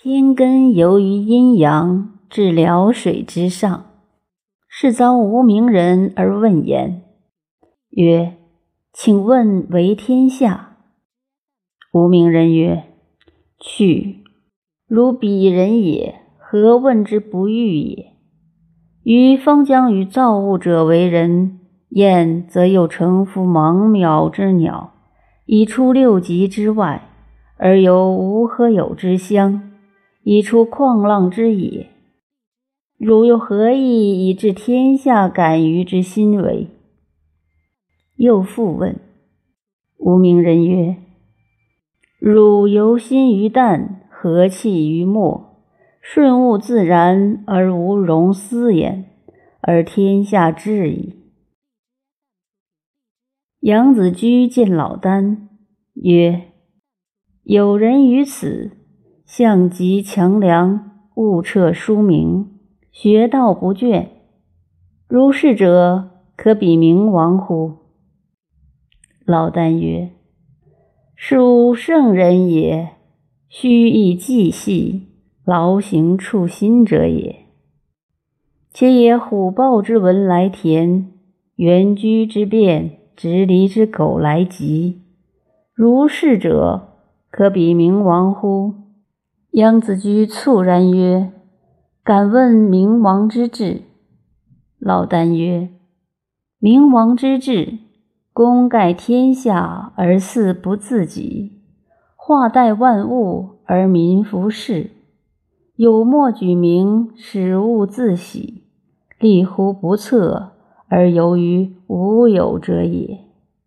天根游于阴阳，至辽水之上。是遭无名人而问言，曰：“请问为天下？”无名人曰：“去，如鄙人也，何问之不欲也？于方将与造物者为人，燕则又成夫茫渺之鸟，已出六极之外，而有无何有之乡。”已出旷浪之野，汝又何意以治天下敢于之心为？又复问无名人曰：“汝游心于淡，和气于末，顺物自然而无容思焉，而天下治矣。”杨子居见老聃曰：“有人于此。”象极强梁，物彻书明，学道不倦。如是者，可比明王乎？老聃曰：“属圣人也，须以计细，劳行处心者也。且也虎豹之文来田，原居之变，直离之狗来疾。如是者，可比明王乎？”杨子居猝然曰：“敢问明王之志？”老聃曰：“明王之志，功盖天下而祀不自己，化代万物而民服事，有莫举名，使物自喜，立乎不测而由于无有者也。”